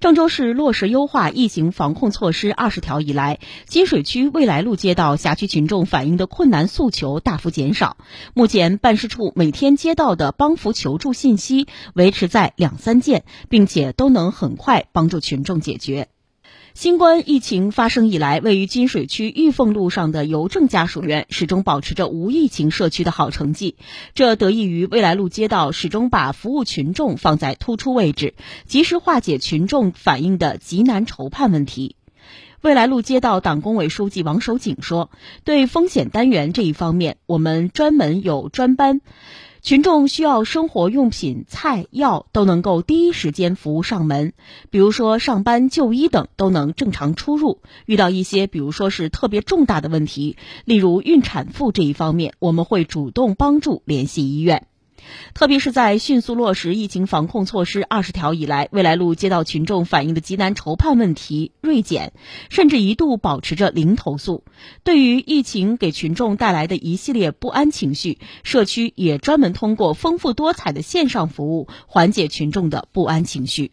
郑州市落实优化疫情防控措施二十条以来，金水区未来路街道辖区群众反映的困难诉求大幅减少。目前，办事处每天接到的帮扶求助信息维持在两三件，并且都能很快帮助群众解决。新冠疫情发生以来，位于金水区玉凤路上的邮政家属院始终保持着无疫情社区的好成绩。这得益于未来路街道始终把服务群众放在突出位置，及时化解群众反映的急难愁盼问题。未来路街道党工委书记王守景说：“对风险单元这一方面，我们专门有专班。”群众需要生活用品、菜药都能够第一时间服务上门，比如说上班、就医等都能正常出入。遇到一些比如说是特别重大的问题，例如孕产妇这一方面，我们会主动帮助联系医院。特别是在迅速落实疫情防控措施二十条以来，未来路接到群众反映的急难愁盼问题锐减，甚至一度保持着零投诉。对于疫情给群众带来的一系列不安情绪，社区也专门通过丰富多彩的线上服务缓解群众的不安情绪。